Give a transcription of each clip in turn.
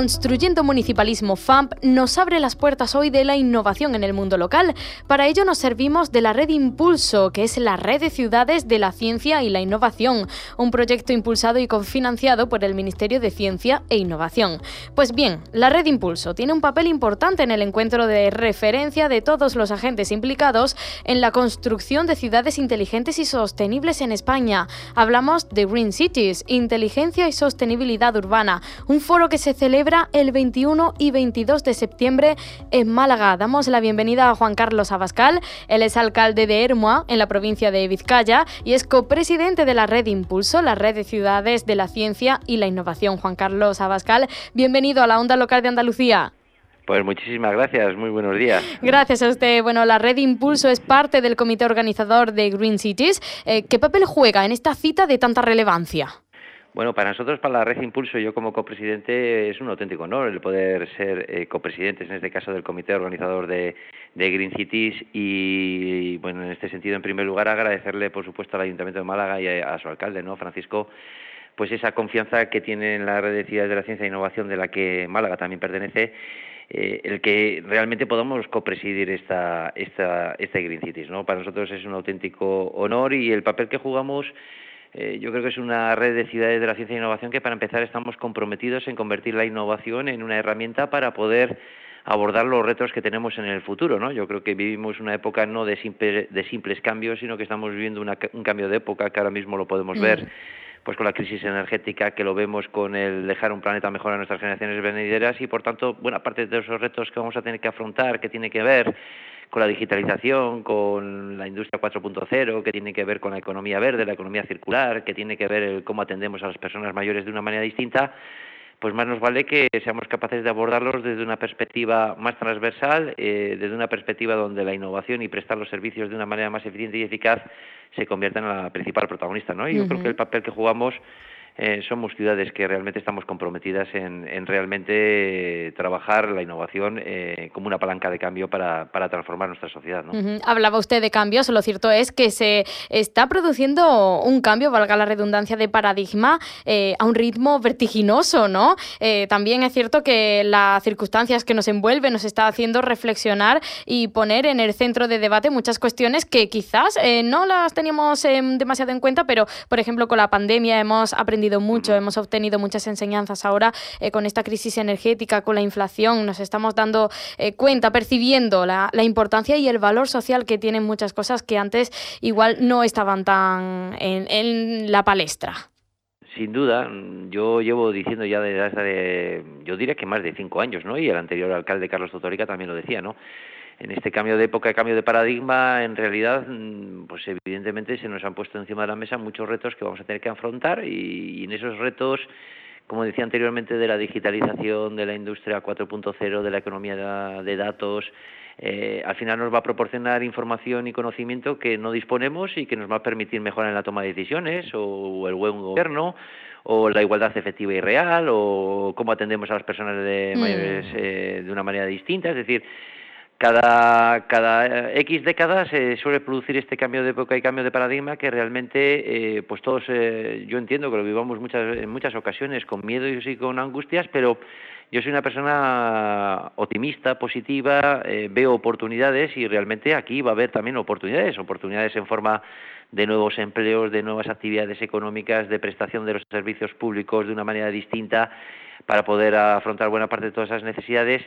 Construyendo Municipalismo FAMP nos abre las puertas hoy de la innovación en el mundo local. Para ello nos servimos de la red Impulso, que es la red de ciudades de la ciencia y la innovación, un proyecto impulsado y cofinanciado por el Ministerio de Ciencia e Innovación. Pues bien, la red Impulso tiene un papel importante en el encuentro de referencia de todos los agentes implicados en la construcción de ciudades inteligentes y sostenibles en España. Hablamos de Green Cities, inteligencia y sostenibilidad urbana, un foro que se celebra el 21 y 22 de septiembre en Málaga. Damos la bienvenida a Juan Carlos Abascal. Él es alcalde de Hermoa, en la provincia de Vizcaya, y es copresidente de la Red Impulso, la red de ciudades de la ciencia y la innovación. Juan Carlos Abascal, bienvenido a la Onda Local de Andalucía. Pues muchísimas gracias, muy buenos días. Gracias a usted. Bueno, la Red Impulso es parte del comité organizador de Green Cities. Eh, ¿Qué papel juega en esta cita de tanta relevancia? Bueno, para nosotros, para la Red Impulso, yo como copresidente, es un auténtico honor el poder ser eh, copresidente, en este caso del comité organizador de, Green Cities. Y, bueno, en este sentido, en primer lugar, agradecerle, por supuesto, al Ayuntamiento de Málaga y a, su alcalde, ¿no, Francisco? Pues esa confianza que tiene en la red de ciudades de la ciencia e innovación de la que Málaga también pertenece, eh, el que realmente podamos copresidir esta, esta, esta Green Cities, ¿no? Para nosotros es un auténtico honor y el papel que jugamos eh, yo creo que es una red de ciudades de la ciencia e innovación que para empezar estamos comprometidos en convertir la innovación en una herramienta para poder abordar los retos que tenemos en el futuro, ¿no? Yo creo que vivimos una época no de, de simples cambios, sino que estamos viviendo un cambio de época que ahora mismo lo podemos mm. ver pues con la crisis energética que lo vemos con el dejar un planeta mejor a nuestras generaciones venideras y por tanto buena parte de esos retos que vamos a tener que afrontar que tiene que ver con la digitalización, con la industria 4.0, que tiene que ver con la economía verde, la economía circular, que tiene que ver cómo atendemos a las personas mayores de una manera distinta, pues más nos vale que seamos capaces de abordarlos desde una perspectiva más transversal, eh, desde una perspectiva donde la innovación y prestar los servicios de una manera más eficiente y eficaz se conviertan en la principal protagonista, ¿no? Y yo creo que el papel que jugamos eh, somos ciudades que realmente estamos comprometidas en, realmente trabajar la innovación eh, como una palanca de cambio para, transformar nuestra sociedad. ¿no? Hablaba usted de cambios, lo cierto es que se está produciendo un cambio, valga la redundancia, de paradigma eh, a un ritmo vertiginoso, ¿no? también es cierto que las circunstancias que nos envuelven nos está haciendo reflexionar y poner en el centro de debate muchas cuestiones que quizás no las teníamos em, demasiado en cuenta, pero por ejemplo con la pandemia hemos aprendido mucho, hemos obtenido muchas enseñanzas ahora eh, con esta crisis energética, con la inflación, nos estamos dando eh, cuenta, percibiendo la, importancia y el valor social que tienen muchas cosas que antes igual no estaban tan en, la palestra. Sin duda, yo llevo diciendo ya desde hace, yo diría que más de cinco años, ¿no? Y el anterior alcalde Carlos Totorica también lo decía, ¿no? En este cambio de época, cambio de paradigma, en realidad, mm, pues evidentemente se nos han puesto encima de la mesa muchos retos que vamos a tener que afrontar y, en esos retos, como decía anteriormente, de la digitalización, de la industria 4.0, de la economía de datos, eh, al final nos va a proporcionar información y conocimiento que no disponemos y que nos va a permitir mejorar en la toma de decisiones o el buen gobierno o la igualdad efectiva y real o cómo atendemos a las personas de mm. mayores eh, de una manera distinta. Es decir, cada, cada X décadas se suele producir este cambio de época y cambio de paradigma que realmente, eh, pues todos, eh, yo entiendo que lo vivamos muchas, en muchas ocasiones con miedo y con angustias, pero yo soy una persona optimista, positiva, eh, veo oportunidades y realmente aquí va a haber también oportunidades, oportunidades en forma de nuevos empleos, de nuevas actividades económicas, de prestación de los servicios públicos de una manera distinta para poder afrontar buena parte de todas esas necesidades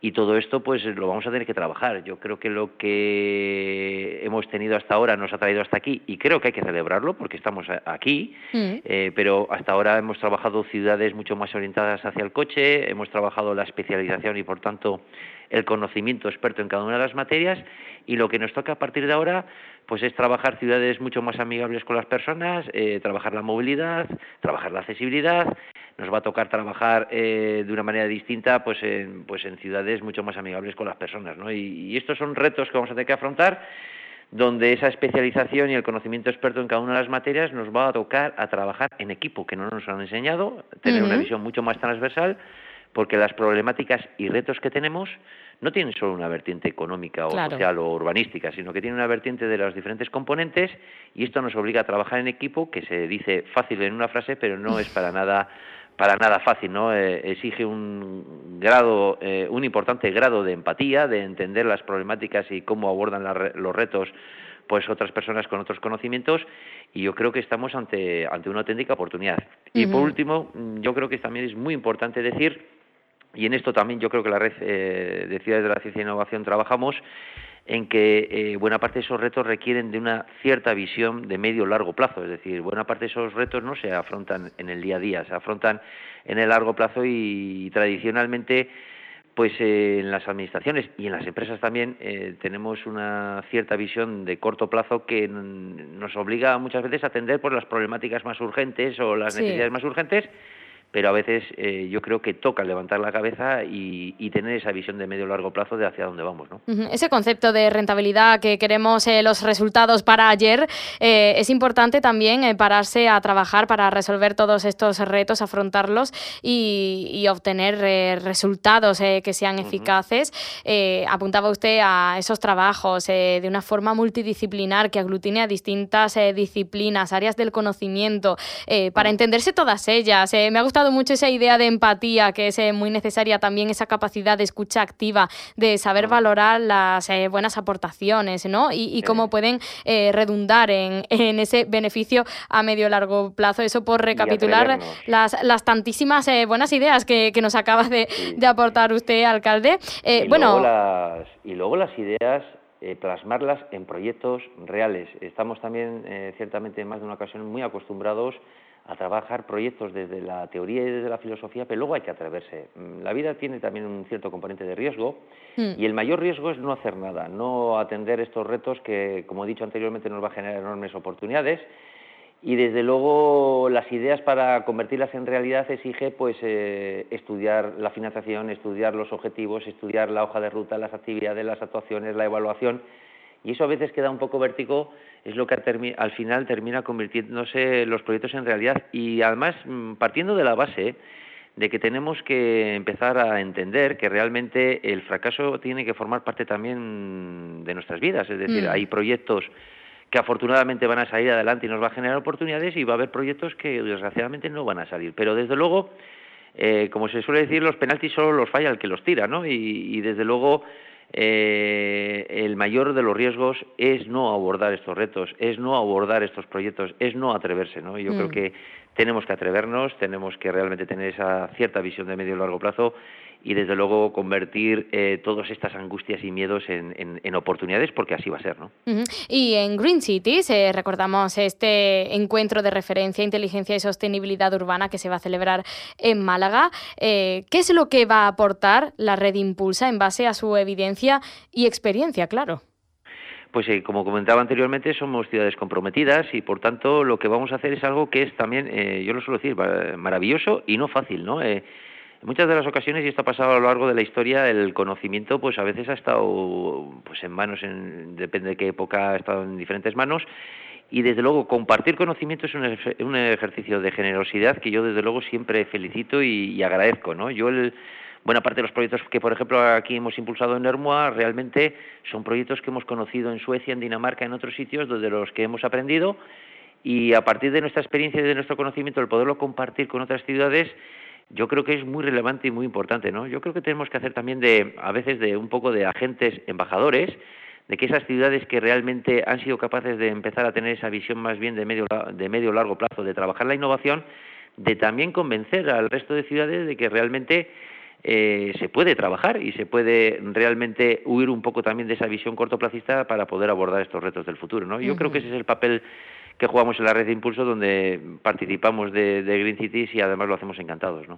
y todo esto pues lo vamos a tener que trabajar. Yo creo que lo que hemos tenido hasta ahora nos ha traído hasta aquí y creo que hay que celebrarlo porque estamos aquí, mm. eh, pero hasta ahora hemos trabajado ciudades mucho más orientadas hacia el coche, hemos trabajado la especialización y por tanto el conocimiento experto en cada una de las materias y lo que nos toca a partir de ahora pues es trabajar ciudades mucho más amigables con las personas, eh, trabajar la movilidad, trabajar la accesibilidad, nos va a tocar trabajar eh, de una manera distinta pues en, pues en ciudades mucho más amigables con las personas. ¿no? Y, estos son retos que vamos a tener que afrontar donde esa especialización y el conocimiento experto en cada una de las materias nos va a tocar a trabajar en equipo, que no nos han enseñado, tener una visión mucho más transversal, porque las problemáticas y retos que tenemos no tienen solo una vertiente económica o social o urbanística, sino que tienen una vertiente de los diferentes componentes y esto nos obliga a trabajar en equipo, que se dice fácil en una frase, pero no es para nada para nada fácil, ¿no? Eh, exige un grado, eh, un importante grado de empatía, de entender las problemáticas y cómo abordan los retos pues otras personas con otros conocimientos y yo creo que estamos ante, ante una auténtica oportunidad. Y por último, yo creo que también es muy importante decir y en esto también yo creo que la red eh, de ciudades de la ciencia e innovación trabajamos en que eh, buena parte de esos retos requieren de una cierta visión de medio largo plazo, es decir, buena parte de esos retos no se afrontan en el día a día, se afrontan en el largo plazo y, tradicionalmente pues eh, en las administraciones y en las empresas también tenemos una cierta visión de corto plazo que nos obliga muchas veces a atender por las problemáticas más urgentes o las necesidades más urgentes pero a veces eh, yo creo que toca levantar la cabeza y, tener esa visión de medio largo plazo de hacia dónde vamos. ¿no? Ese concepto de rentabilidad que queremos eh, los resultados para ayer, eh, es importante también pararse a trabajar para resolver todos estos retos, afrontarlos y, obtener resultados que sean eficaces. apuntaba usted a esos trabajos de una forma multidisciplinar que aglutine a distintas disciplinas, áreas del conocimiento, para entenderse todas ellas. me ha gustado mucho esa idea de empatía, que es eh, muy necesaria también esa capacidad de escucha activa, de saber valorar las eh, buenas aportaciones, ¿no? Y, cómo pueden eh, redundar en, ese beneficio a medio largo plazo. Eso por recapitular las, las tantísimas buenas ideas que, nos acaba de, aportar usted, alcalde. y bueno, luego las, y luego las ideas plasmarlas en proyectos reales. Estamos también, ciertamente, en más de una ocasión muy acostumbrados a trabajar proyectos desde la teoría y desde la filosofía, pero luego hay que atreverse. Mm, la vida tiene también un cierto componente de riesgo hmm. y el mayor riesgo es no hacer nada, no atender estos retos que, como he dicho anteriormente, nos va a generar enormes oportunidades y desde luego las ideas para convertirlas en realidad exige pues eh, estudiar la financiación, estudiar los objetivos, estudiar la hoja de ruta, las actividades, las actuaciones, la evaluación y eso a veces queda un poco vértigo es lo que al final termina convirtiéndose los proyectos en realidad y además mm, partiendo de la base de que tenemos que empezar a entender que realmente el fracaso tiene que formar parte también de nuestras vidas, es decir, mm. hay proyectos que afortunadamente van a salir adelante y nos va a generar oportunidades y va a haber proyectos que desgraciadamente no van a salir, pero desde luego eh, como se suele decir, los penaltis solo los falla el que los tira, ¿no? Y, desde luego eh, el mayor de los riesgos es no abordar estos retos, es no abordar estos proyectos, es no atreverse, ¿no? Yo creo mm. que tenemos que atrevernos, tenemos que realmente tener esa cierta visión de medio y largo plazo y desde luego convertir eh, todas estas angustias y miedos en, oportunidades porque así va a ser. ¿no? Y en Green Cities eh, recordamos este encuentro de referencia, inteligencia y sostenibilidad urbana que se va a celebrar en Málaga. Eh, ¿Qué es lo que va a aportar la red Impulsa en base a su evidencia y experiencia, claro? pues eh, como comentaba anteriormente, somos ciudades comprometidas y por tanto lo que vamos a hacer es algo que es también, eh, yo lo suelo decir, maravilloso y no fácil, ¿no? Eh, en muchas de las ocasiones, y esto ha pasado a lo largo de la historia, el conocimiento pues a veces ha estado pues en manos, en, depende de qué época ha estado en diferentes manos, y desde luego compartir conocimiento es un, ejercicio de generosidad que yo desde luego siempre felicito y, agradezco, ¿no? Yo el buena parte de los proyectos que, por ejemplo, aquí hemos impulsado en Hermoa realmente son proyectos que hemos conocido en Suecia, en Dinamarca, en otros sitios, donde los que hemos aprendido y a partir de nuestra experiencia y de nuestro conocimiento, el poderlo compartir con otras ciudades, yo creo que es muy relevante y muy importante, ¿no? Yo creo que tenemos que hacer también de, a veces, de un poco de agentes embajadores, de que esas ciudades que realmente han sido capaces de empezar a tener esa visión más bien de medio, de medio largo plazo, de trabajar la innovación, de también convencer al resto de ciudades de que realmente eh, se puede trabajar y se puede realmente huir un poco también de esa visión cortoplacista para poder abordar estos retos del futuro. ¿no? Yo creo que ese es el papel que jugamos en la red de impulso donde participamos de, Green Cities y además lo hacemos encantados. ¿no?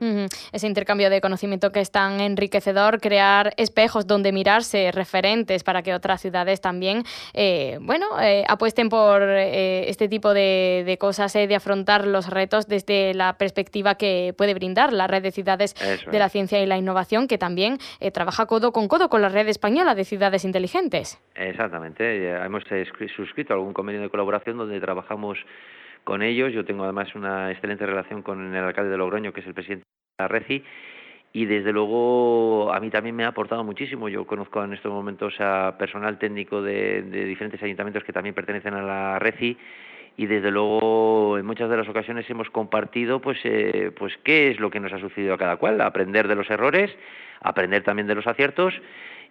Ese intercambio de conocimiento que es tan enriquecedor, crear espejos donde mirarse, referentes para que otras ciudades también, eh, bueno, eh, apuesten por eh, este tipo de, cosas, de afrontar los retos desde la perspectiva que puede brindar la red de ciudades de la ciencia y la innovación, que también trabaja codo con codo con la red española de ciudades inteligentes. Exactamente, hemos suscrito algún convenio de colaboración donde trabajamos trabajamos con ellos. Yo tengo además una excelente relación con el alcalde de Logroño, que es el presidente de la RECI, y desde luego a mí también me ha aportado muchísimo. Yo conozco en estos momentos a personal técnico de, diferentes ayuntamientos que también pertenecen a la RECI y desde luego en muchas de las ocasiones hemos compartido pues eh, pues qué es lo que nos ha sucedido a cada cual, aprender de los errores, aprender también de los aciertos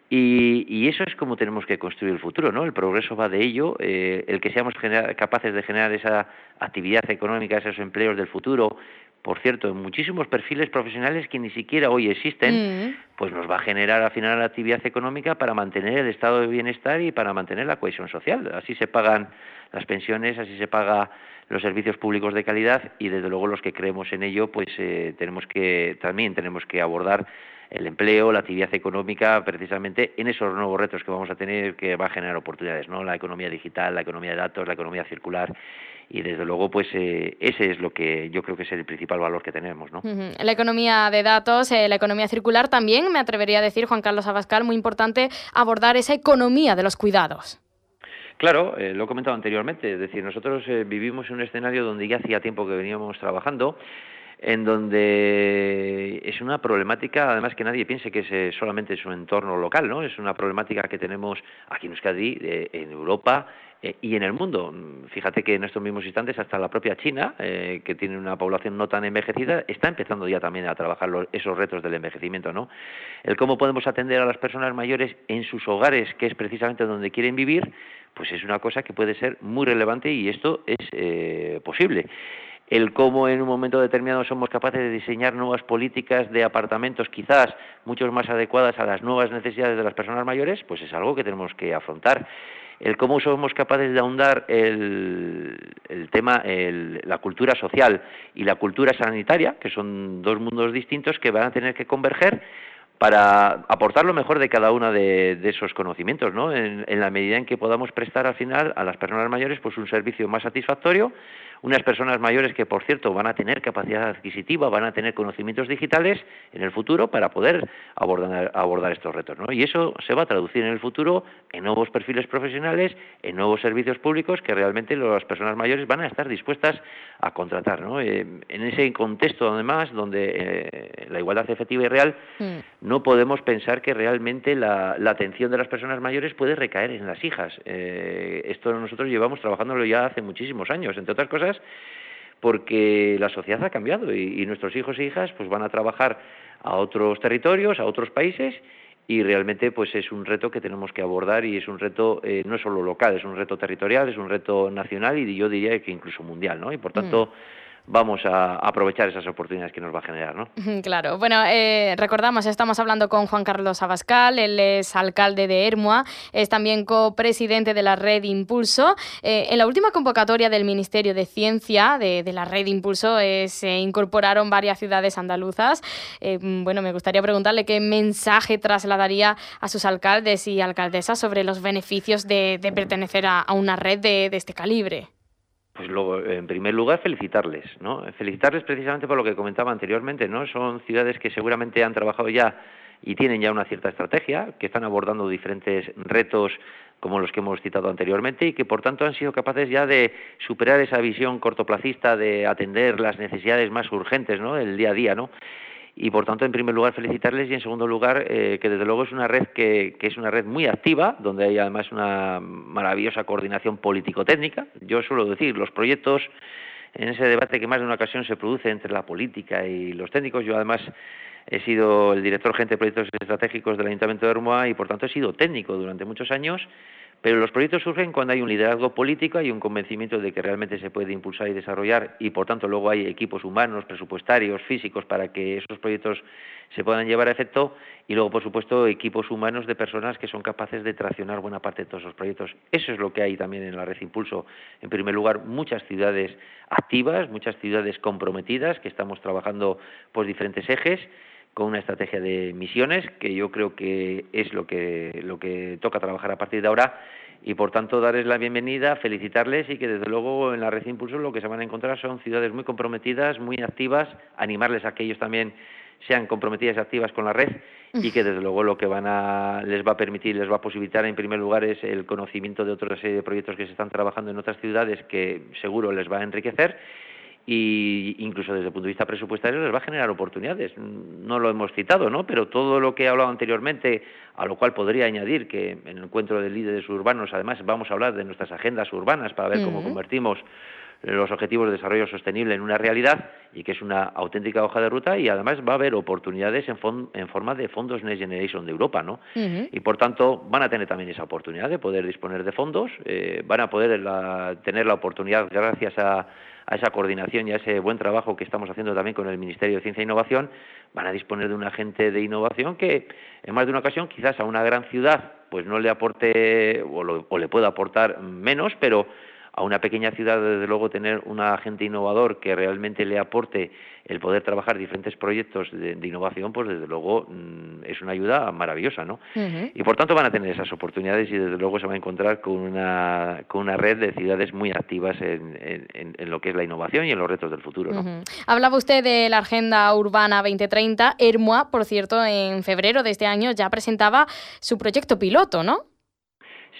y, eso es como tenemos que construir el futuro, ¿no? El progreso va de ello, eh, el que seamos capaces de generar esa actividad económica, esos empleos del futuro, por cierto, en muchísimos perfiles profesionales que ni siquiera hoy existen, mm. pues nos va a generar al final la actividad económica para mantener el estado de bienestar y para mantener la cohesión social. Así se pagan las pensiones, así se paga los servicios públicos de calidad y desde luego los que creemos en ello, pues eh, tenemos que también tenemos que abordar el empleo, la actividad económica, precisamente en esos nuevos retos que vamos a tener que va a generar oportunidades, ¿no? La economía digital, la economía de datos, la economía circular y desde luego pues eh, ese es lo que yo creo que es el principal valor que tenemos, ¿no? La economía de datos, eh, la economía circular también, me atrevería a decir, Juan Carlos Abascal, muy importante abordar esa economía de los cuidados. Claro, eh, lo he comentado anteriormente, es decir, nosotros vivimos en un escenario donde ya hacía tiempo que veníamos trabajando en donde es una problemática, además que nadie piense que es eh, solamente su entorno local, ¿no? Es una problemática que tenemos aquí en Euskadi, en Europa eh, y en el mundo. Fíjate que en estos mismos instantes hasta la propia China, eh, que tiene una población no tan envejecida, está empezando ya también a trabajar esos retos del envejecimiento, ¿no? El cómo podemos atender a las personas mayores en sus hogares, que es precisamente donde quieren vivir, pues es una cosa que puede ser muy relevante y esto es posible el cómo en un momento determinado somos capaces de diseñar nuevas políticas de apartamentos quizás mucho más adecuadas a las nuevas necesidades de las personas mayores, pues es algo que tenemos que afrontar. El cómo somos capaces de ahondar el, tema, la cultura social y la cultura sanitaria, que son dos mundos distintos que van a tener que converger para aportar lo mejor de cada uno de, esos conocimientos, ¿no? En, en, la medida en que podamos prestar al final a las personas mayores pues un servicio más satisfactorio unas personas mayores que, por cierto, van a tener capacidad adquisitiva, van a tener conocimientos digitales en el futuro para poder abordar, abordar estos retos. ¿no? Y eso se va a traducir en el futuro en nuevos perfiles profesionales, en nuevos servicios públicos que realmente las personas mayores van a estar dispuestas a contratar. ¿no? Eh, en ese contexto, además, donde eh, la igualdad efectiva y real, mm. no podemos pensar que realmente la, atención de las personas mayores puede recaer en las hijas. Eh, esto nosotros llevamos trabajándolo ya hace muchísimos años, entre otras cosas porque la sociedad ha cambiado y, nuestros hijos e hijas pues van a trabajar a otros territorios, a otros países y realmente pues es un reto que tenemos que abordar y es un reto eh, no solo local, es un reto territorial, es un reto nacional y yo diría que incluso mundial, ¿no? Y por tanto mm vamos a aprovechar esas oportunidades que nos va a generar. ¿no? Claro, bueno, eh, recordamos, estamos hablando con Juan Carlos Abascal, él es alcalde de Hermua, es también copresidente de la Red Impulso. Eh, en la última convocatoria del Ministerio de Ciencia de, la Red Impulso eh, se incorporaron varias ciudades andaluzas. bueno, me gustaría preguntarle qué mensaje trasladaría a sus alcaldes y alcaldesas sobre los beneficios de, pertenecer a, una red de este calibre. Pues luego, en primer lugar, felicitarles, ¿no? Felicitarles precisamente por lo que comentaba anteriormente, ¿no? Son ciudades que seguramente han trabajado ya y tienen ya una cierta estrategia, que están abordando diferentes retos como los que hemos citado anteriormente y que por tanto han sido capaces ya de superar esa visión cortoplacista de atender las necesidades más urgentes, ¿no? del día a día, ¿no? Y por tanto en primer lugar felicitarles y en segundo lugar eh, que desde luego es una red que, que, es una red muy activa donde hay además una maravillosa coordinación político-técnica. Yo suelo decir los proyectos en ese debate que más de una ocasión se produce entre la política y los técnicos yo además he sido el director gerente de proyectos estratégicos del Ayuntamiento de Hermoa y por tanto he sido técnico durante muchos años pero los proyectos surgen cuando hay un liderazgo político, hay un convencimiento de que realmente se puede impulsar y desarrollar y por tanto luego hay equipos humanos, presupuestarios, físicos para que esos proyectos se puedan llevar a efecto y luego por supuesto equipos humanos de personas que son capaces de traccionar buena parte de todos esos proyectos. Eso es lo que hay también en la red Impulso. En primer lugar, muchas ciudades activas, muchas ciudades comprometidas que estamos trabajando por diferentes ejes con una estrategia de misiones que yo creo que es lo que lo que toca trabajar a partir de ahora. Y por tanto darles la bienvenida, felicitarles y que desde luego en la red Impulso lo que se van a encontrar son ciudades muy comprometidas, muy activas, animarles a que ellos también sean comprometidas y activas con la red y que desde luego lo que van a les va a permitir, les va a posibilitar en primer lugar es el conocimiento de otra serie de proyectos que se están trabajando en otras ciudades que seguro les va a enriquecer y incluso desde el punto de vista presupuestario les va a generar oportunidades. No lo hemos citado, ¿no? Pero todo lo que he hablado anteriormente, a lo cual podría añadir que en el encuentro de líderes urbanos, además, vamos a hablar de nuestras agendas urbanas para ver cómo convertimos los objetivos de desarrollo sostenible en una realidad y que es una auténtica hoja de ruta y además va a haber oportunidades en, en forma de fondos Next Generation de Europa, ¿no? Y por tanto van a tener también esa oportunidad de poder disponer de fondos, eh, van a poder tener la oportunidad gracias a a esa coordinación y a ese buen trabajo que estamos haciendo también con el Ministerio de Ciencia e Innovación, van a disponer de un agente de innovación que en más de una ocasión quizás a una gran ciudad pues no le aporte o, o le pueda aportar menos, pero a una pequeña ciudad, desde luego, tener un agente innovador que realmente le aporte el poder trabajar diferentes proyectos de, innovación, pues desde luego mm, es una ayuda maravillosa, ¿no? Y por tanto van a tener esas oportunidades y desde luego se va a encontrar con una, con una red de ciudades muy activas en, en, lo que es la innovación y en los retos del futuro, ¿no? Hablaba usted de la Agenda Urbana 2030. Hermoa, por cierto, en febrero de este año ya presentaba su proyecto piloto, ¿no?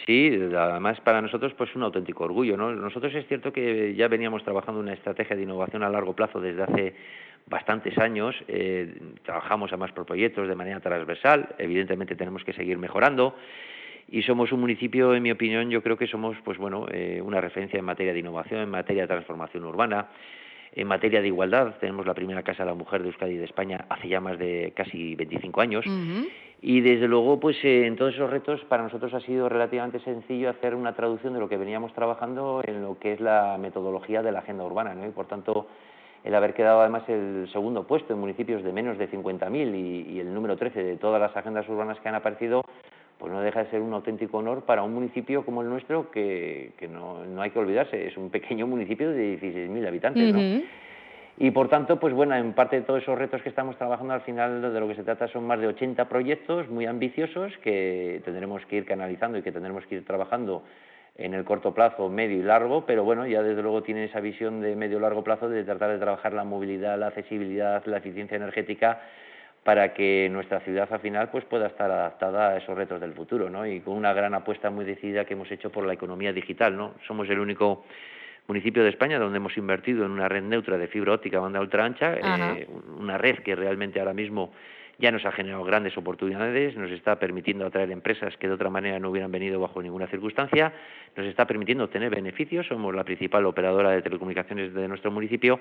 Sí, además para nosotros pues un auténtico orgullo, ¿no? Nosotros es cierto que ya veníamos trabajando una estrategia de innovación a largo plazo desde hace bastantes años, eh, trabajamos además por proyectos de manera transversal, evidentemente tenemos que seguir mejorando y somos un municipio, en mi opinión, yo creo que somos pues bueno eh, una referencia en materia de innovación, en materia de transformación urbana, en materia de igualdad tenemos la primera casa de la mujer de Euskadi y de España hace ya más de casi 25 años. Y desde luego, pues eh, en todos esos retos para nosotros ha sido relativamente sencillo hacer una traducción de lo que veníamos trabajando en lo que es la metodología de la agenda urbana, ¿no? Y por tanto, el haber quedado además el segundo puesto en municipios de menos de 50.000 y, y el número 13 de todas las agendas urbanas que han aparecido, pues no deja de ser un auténtico honor para un municipio como el nuestro, que, que no, no, hay que olvidarse, es un pequeño municipio de 16.000 habitantes, ¿no? Y por tanto, pues bueno, en parte de todos esos retos que estamos trabajando, al final de lo que se trata son más de 80 proyectos muy ambiciosos que tendremos que ir canalizando y que tendremos que ir trabajando en el corto plazo, medio y largo, pero bueno, ya desde luego tienen esa visión de medio y largo plazo de tratar de trabajar la movilidad, la accesibilidad, la eficiencia energética para que nuestra ciudad al final pues pueda estar adaptada a esos retos del futuro, ¿no? Y con una gran apuesta muy decidida que hemos hecho por la economía digital, ¿no? Somos el único municipio de España donde hemos invertido en una red neutra de fibra óptica banda ultra ancha, eh, una red que realmente ahora mismo ya nos ha generado grandes oportunidades, nos está permitiendo atraer empresas que de otra manera no hubieran venido bajo ninguna circunstancia, nos está permitiendo obtener beneficios, somos la principal operadora de telecomunicaciones de nuestro municipio,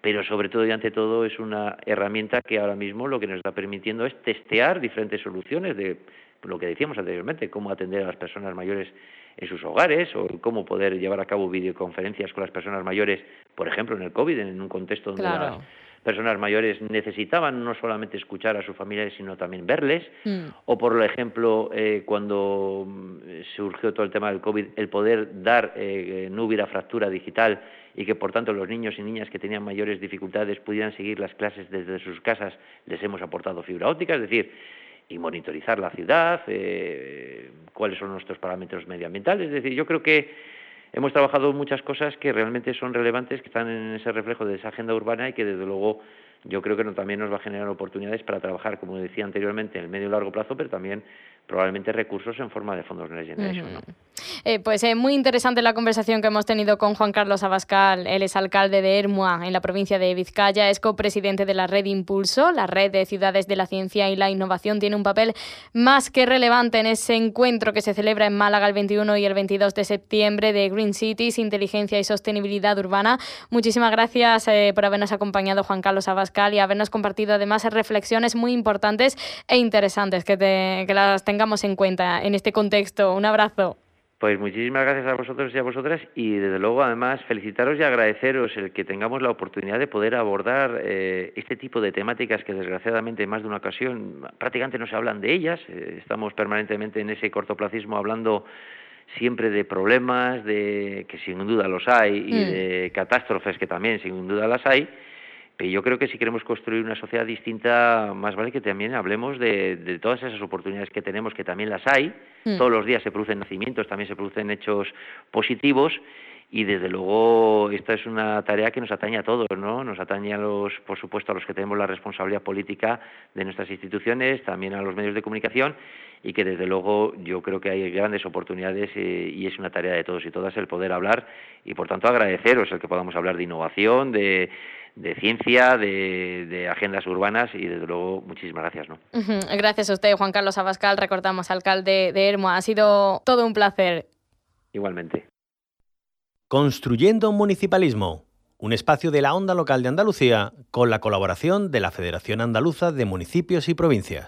pero sobre todo y ante todo es una herramienta que ahora mismo lo que nos está permitiendo es testear diferentes soluciones de lo que decíamos anteriormente, cómo atender a las personas mayores en sus hogares o cómo poder llevar a cabo videoconferencias con las personas mayores, por ejemplo, en el COVID, en un contexto donde las personas mayores necesitaban no solamente escuchar a sus familiares, sino también verles. Mm. O, por ejemplo, eh, cuando surgió todo el tema del COVID, el poder dar, eh, no hubiera fractura digital y que, por tanto, los niños y niñas que tenían mayores dificultades pudieran seguir las clases desde sus casas, les hemos aportado fibra óptica. Es decir, y monitorizar la ciudad, eh, cuáles son nuestros parámetros medioambientales. Es decir, yo creo que hemos trabajado muchas cosas que realmente son relevantes, que están en ese reflejo de esa agenda urbana y que desde luego yo creo que también nos va a generar oportunidades para trabajar, como decía anteriormente, en el medio y largo plazo, pero también probablemente recursos en forma de fondos Next Generation. Eh, pues es eh, muy interesante la conversación que hemos tenido con Juan Carlos Abascal, él es alcalde de Ermua, en la provincia de Vizcaya, es copresidente de la red Impulso, la red de ciudades de la ciencia y la innovación tiene un papel más que relevante en ese encuentro que se celebra en Málaga el 21 y el 22 de septiembre de Green Cities, Inteligencia y Sostenibilidad Urbana. Muchísimas gracias eh, por habernos acompañado Juan Carlos Abascal y habernos compartido además reflexiones muy importantes e interesantes que, que las tengamos tengamos en cuenta en este contexto. Un abrazo. Pues muchísimas gracias a vosotros y a vosotras y desde luego además felicitaros y agradeceros el que tengamos la oportunidad de poder abordar eh, este tipo de temáticas que desgraciadamente en más de una ocasión prácticamente no se hablan de ellas. Eh, estamos permanentemente en ese cortoplacismo hablando siempre de problemas, de que sin duda los hay y mm. de catástrofes que también sin duda las hay pero yo creo que si queremos construir una sociedad distinta, más vale que también hablemos de, todas esas oportunidades que tenemos, que también las hay. Mm. Todos los días se producen nacimientos, también se producen hechos positivos y desde luego esta es una tarea que nos atañe a todos, ¿no? Nos atañe a los, por supuesto, a los que tenemos la responsabilidad política de nuestras instituciones, también a los medios de comunicación y que desde luego yo creo que hay grandes oportunidades eh, y es una tarea de todos y todas el poder hablar y por tanto agradeceros el que podamos hablar de innovación, de de ciencia, de, agendas urbanas y desde luego muchísimas gracias. ¿no? Gracias a usted, Juan Carlos Abascal, recordamos alcalde de Hermo. Ha sido todo un placer. Igualmente. Construyendo un municipalismo, un espacio de la onda local de Andalucía con la colaboración de la Federación Andaluza de Municipios y Provincias.